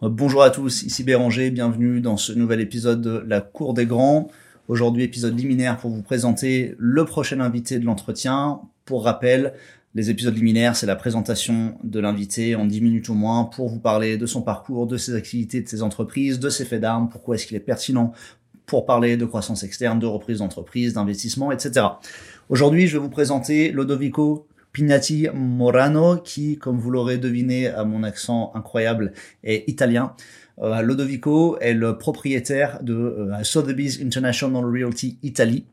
Bonjour à tous, ici Béranger, bienvenue dans ce nouvel épisode de La Cour des Grands. Aujourd'hui, épisode liminaire pour vous présenter le prochain invité de l'entretien. Pour rappel, les épisodes liminaires, c'est la présentation de l'invité en 10 minutes au moins pour vous parler de son parcours, de ses activités, de ses entreprises, de ses faits d'armes, pourquoi est-ce qu'il est pertinent pour parler de croissance externe, de reprise d'entreprise, d'investissement, etc. Aujourd'hui, je vais vous présenter Lodovico Pignati Morano, qui, comme vous l'aurez deviné à mon accent incroyable, est italien. Euh, Lodovico est le propriétaire de euh, Sotheby's International Realty Italy,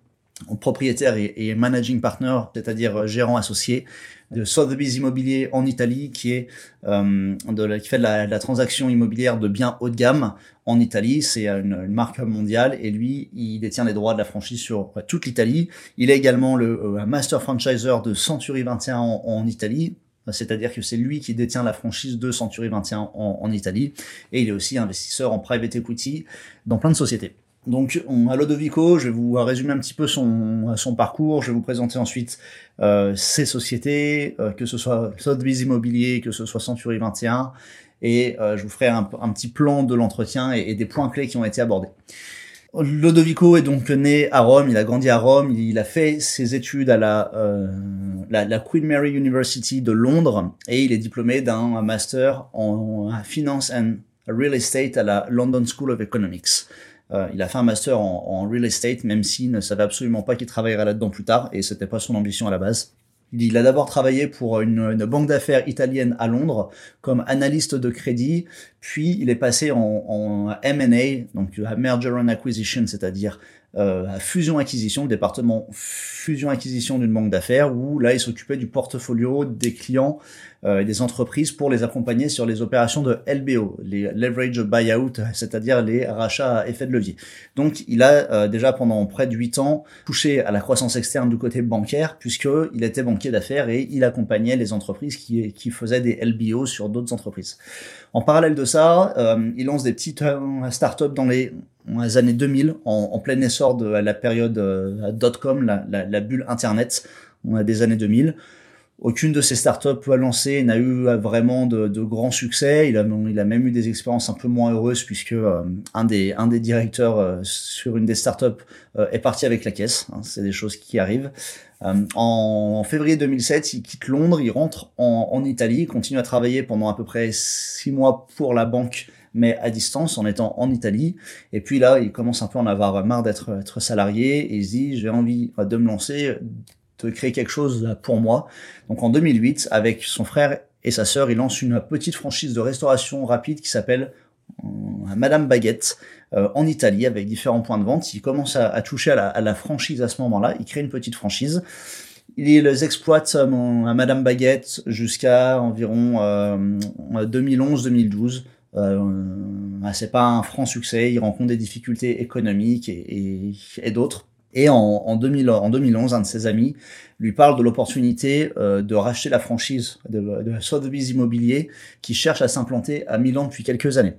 propriétaire et, managing partner, c'est-à-dire euh, gérant associé de Sotheby's Immobilier en Italie, qui est euh, de qui fait de la, transaction immobilière de biens haut de gamme en Italie. C'est une, marque mondiale et lui, il détient les droits de la franchise sur toute l'Italie. Il est également le euh, master franchisor de Century 21 en, Italie. C'est-à-dire que c'est lui qui détient la franchise de Century 21 en, en Italie. Et il est aussi investisseur en private equity dans plein de sociétés. Donc, on, à Lodovico, je vais vous résumer un petit peu son, parcours. Je vais vous présenter ensuite euh, ses sociétés, euh, que ce soit Sotheby's Immobilier, que ce soit Century 21, et euh, je vous ferai un, petit plan de l'entretien et, des points clés qui ont été abordés. Lodovico est donc né à Rome, il a grandi à Rome, il, a fait ses études à la, la, la, Queen Mary University de Londres et il est diplômé d'un master en finance and real estate à la London School of Economics. Euh, il a fait un master en, real estate, même s'il ne savait absolument pas qu'il travaillerait là-dedans plus tard, et c'était pas son ambition à la base. Il a d'abord travaillé pour une, banque d'affaires italienne à Londres comme analyste de crédit, puis il est passé en, en M&A, donc Merger and Acquisition, c'est-à-dire euh, fusion-acquisition, département fusion-acquisition d'une banque d'affaires, où là, il s'occupait du portfolio des clients euh, et des entreprises pour les accompagner sur les opérations de LBO, les leverage buyout, c'est-à-dire les rachats à effet de levier. Donc, il a euh, déjà pendant près de 8 ans touché à la croissance externe du côté bancaire, puisqu'il était banquier d'affaires et il accompagnait les entreprises qui, qui faisaient des LBO sur d'autres entreprises. En parallèle de ça, euh, il lance des petites startups dans les les années 2000, en, plein essor de la période euh, dot-com, la, bulle Internet, on a des années 2000. Aucune de ces startups lancées n'a eu vraiment de, grands succès. Il a, a même eu des expériences un peu moins heureuses puisque euh, un, des, directeurs euh, sur une des startups est parti avec la caisse. Hein, c'est des choses qui arrivent. En, en, février 2007, il quitte Londres, il rentre en, en Italie, il continue à travailler pendant à peu près six mois pour la banque mais à distance en étant en Italie. Et puis là, il commence un peu à en avoir marre d'être être salarié et il se dit j'ai envie de me lancer, de créer quelque chose pour moi. Donc en 2008, avec son frère et sa sœur, il lance une petite franchise de restauration rapide qui s'appelle euh, Madame Baguette euh, en Italie avec différents points de vente. Il commence à, toucher à la, à la, franchise à ce moment-là. Il crée une petite franchise. Il exploite à Madame Baguette jusqu'à environ 2011-2012. Euh, c'est pas un franc succès, il rencontre des difficultés économiques et, et, d'autres. Et en, en, 2000, en 2011, un de ses amis lui parle de l'opportunité euh, de racheter la franchise de, de Sotheby's Immobilier qui cherche à s'implanter à Milan depuis quelques années.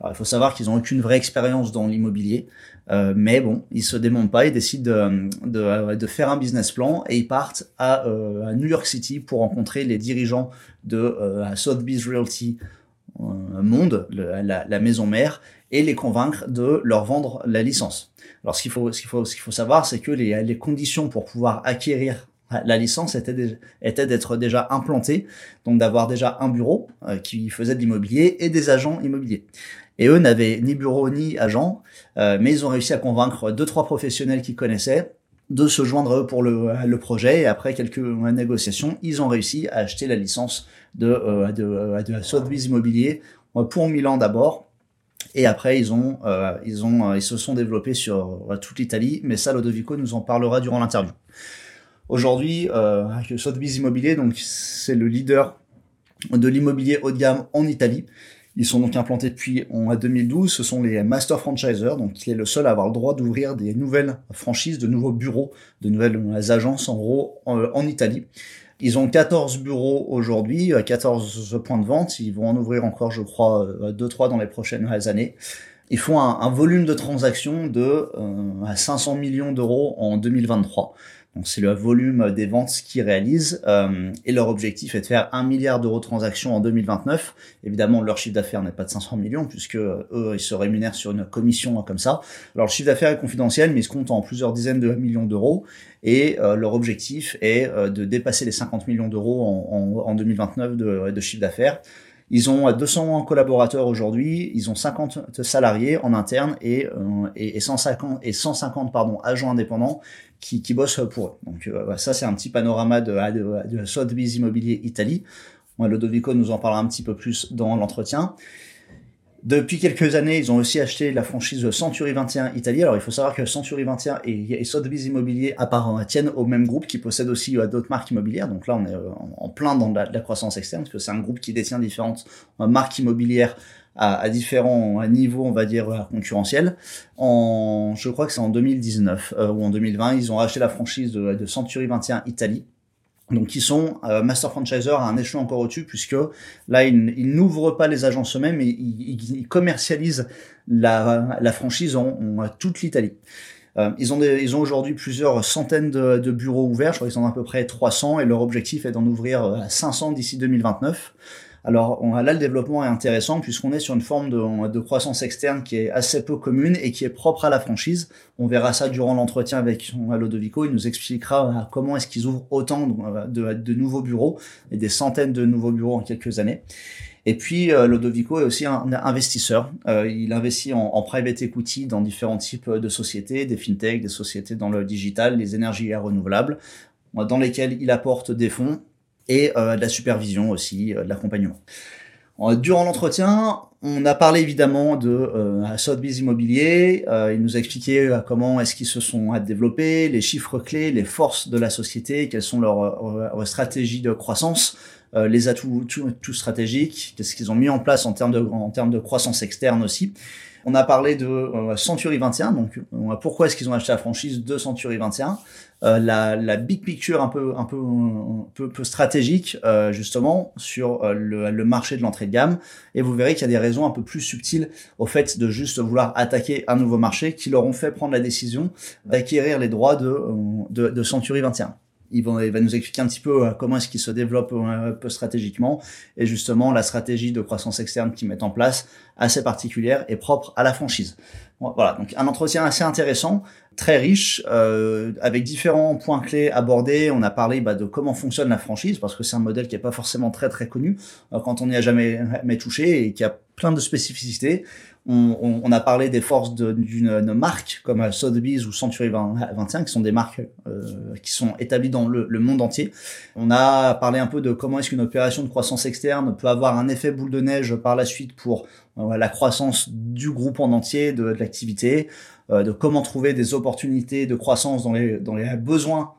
Alors, il faut savoir qu'ils n'ont aucune vraie expérience dans l'immobilier, euh, mais bon, ils se démontent pas, ils décident de, de, de, faire un business plan et ils partent à, euh, à New York City pour rencontrer les dirigeants de euh, Sotheby's Realty monde, la, la, maison mère, et les convaincre de leur vendre la licence. Alors ce qu'il faut, ce qu'il faut, ce qu'il faut savoir, c'est que les, les conditions pour pouvoir acquérir la licence était, était d'être déjà implanté, donc d'avoir déjà un bureau euh, qui faisait de l'immobilier et des agents immobiliers. Et eux n'avaient ni bureau ni agent, euh, mais ils ont réussi à convaincre deux trois professionnels qui connaissaient de se joindre à eux pour le, le projet. Et après quelques négociations, ils ont réussi à acheter la licence de, euh, de, euh, de Immobilier euh, pour Milan d'abord. Et après, ils ont, euh, ils ont, ils se sont développés sur toute l'Italie. Mais ça, Lodovico nous en parlera durant l'interview. Aujourd'hui, euh, Sotheby's Immobilier, donc c'est le leader de l'immobilier haut de gamme en Italie. Ils sont donc implantés depuis en 2012. Ce sont les master franchisers, donc il est le seul à avoir le droit d'ouvrir des nouvelles franchises, de nouveaux bureaux, de nouvelles agences en gros en Italie. Ils ont 14 bureaux aujourd'hui, 14 euh, points de vente. Ils vont en ouvrir encore, je crois, 2-3 euh, dans les prochaines années. Ils font un, volume de transactions de 500 euh, millions d'euros en 2023. C'est le volume des ventes qu'ils réalisent. Euh, et leur objectif est de faire un milliard d'euros de transactions en 2029. Évidemment, leur chiffre d'affaires n'est pas de 500 millions, puisque eux, ils se rémunèrent sur une commission comme ça. Alors, le chiffre d'affaires est confidentiel, mais il se compte en plusieurs dizaines de millions d'euros. Et euh, leur objectif est euh, de dépasser les 50 millions d'euros en, en, en, 2029 de, de chiffre d'affaires. Ils ont 200 collaborateurs aujourd'hui, ils ont 50 salariés en interne et, euh, et, 150, et 150 pardon, agents indépendants qui, qui bossent pour eux. Donc euh, ça, c'est un petit panorama de, de, de Sotheby's Immobilier Italie. Lodovico nous en parlera un petit peu plus dans l'entretien. Depuis quelques années, ils ont aussi acheté la franchise Century 21 Italie. Alors, il faut savoir que Century 21 et, et Sotheby's Immobilier apparemment tiennent au même groupe qui possède aussi euh, d'autres marques immobilières. Donc là, on est euh, en, plein dans la, croissance externe parce que c'est un groupe qui détient différentes euh, marques immobilières à, à différents niveaux, on va dire, concurrentiels. En, je crois que c'est en 2019 ou en 2020, ils ont acheté la franchise de, de Century 21 Italie donc ils sont euh, master franchisor à un échelon encore au-dessus puisque là ils, n'ouvrent pas les agences eux-mêmes, mais ils, commercialisent la, franchise en, toute l'Italie. Euh, ils ont, des, ils ont aujourd'hui plusieurs centaines de, de, bureaux ouverts, je crois qu'ils en ont à peu près 300 et leur objectif est d'en ouvrir 500 euh, d'ici 2029. Alors on, là, le développement est intéressant puisqu'on est sur une forme de, croissance externe qui est assez peu commune et qui est propre à la franchise. On verra ça durant l'entretien avec Lodovico. Il nous expliquera euh, comment est-ce qu'ils ouvrent autant de, de, nouveaux bureaux et des centaines de nouveaux bureaux en quelques années. Et puis euh, Lodovico est aussi un investisseur. Euh, il investit en, en, private equity dans différents types de sociétés, des fintech, des sociétés dans le digital, les énergies renouvelables, dans lesquelles il apporte des fonds et euh, de la supervision aussi, euh, de l'accompagnement. Euh, durant l'entretien, on a parlé évidemment de euh, Sotheby's Immobilier. Euh, il nous a expliqué comment est-ce qu'ils se sont développés, les chiffres clés, les forces de la société, quelles sont leurs, stratégies de croissance, les atouts tout, tout stratégiques, qu'est-ce qu'ils ont mis en place en termes de en termes de croissance externe aussi. On a parlé de euh, Century 21, donc euh, pourquoi est-ce qu'ils ont acheté la franchise de Century 21 euh, la, la, big picture un peu un peu un peu, stratégique justement sur le, le, marché de l'entrée de gamme. Et vous verrez qu'il y a des raisons un peu plus subtiles au fait de juste vouloir attaquer un nouveau marché qui leur ont fait prendre la décision d'acquérir les droits de, de, de Century 21 il va, il va, nous expliquer un petit peu euh, comment est-ce qu'il se développe euh, un peu stratégiquement et justement la stratégie de croissance externe qu'ils mettent en place assez particulière et propre à la franchise. Voilà, donc un entretien assez intéressant, très riche, euh, avec différents points clés abordés. On a parlé bah, de comment fonctionne la franchise parce que c'est un modèle qui est pas forcément très très connu euh, quand on n'y a jamais, jamais touché et qui a plein de spécificités on, on, a parlé des forces d'une marque comme Sotheby's ou Century 21, qui sont des marques euh, qui sont établies dans le, le, monde entier. On a parlé un peu de comment est-ce qu'une opération de croissance externe peut avoir un effet boule de neige par la suite pour euh, la croissance du groupe en entier, de, de l'activité, euh, de comment trouver des opportunités de croissance dans les, dans les besoins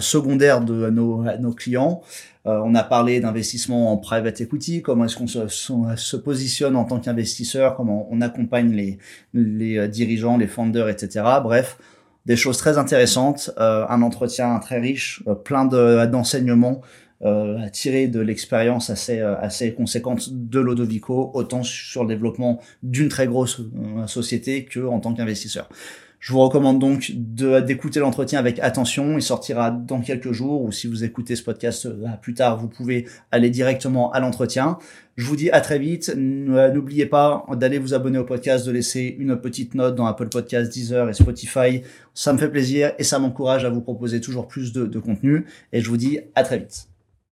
secondaires de nos, nos clients, euh, on a parlé d'investissement en private equity, comment est-ce qu'on se, se, positionne en tant qu'investisseur, comment on accompagne les, les euh, dirigeants, les founders, etc. Bref, des choses très intéressantes, euh, un entretien très riche, plein d'enseignements euh, tirés de l'expérience assez assez conséquente de Lodovico, autant sur le développement d'une très grosse société que en tant qu'investisseur. Je vous recommande donc d'écouter l'entretien avec attention. Il sortira dans quelques jours ou si vous écoutez ce podcast euh, plus tard, vous pouvez aller directement à l'entretien. Je vous dis à très vite. Euh, n'oubliez pas d'aller vous abonner au podcast, de laisser une petite note dans Apple Podcasts, Deezer et Spotify. Ça me fait plaisir et ça m'encourage à vous proposer toujours plus de, de contenu. Et je vous dis à très vite.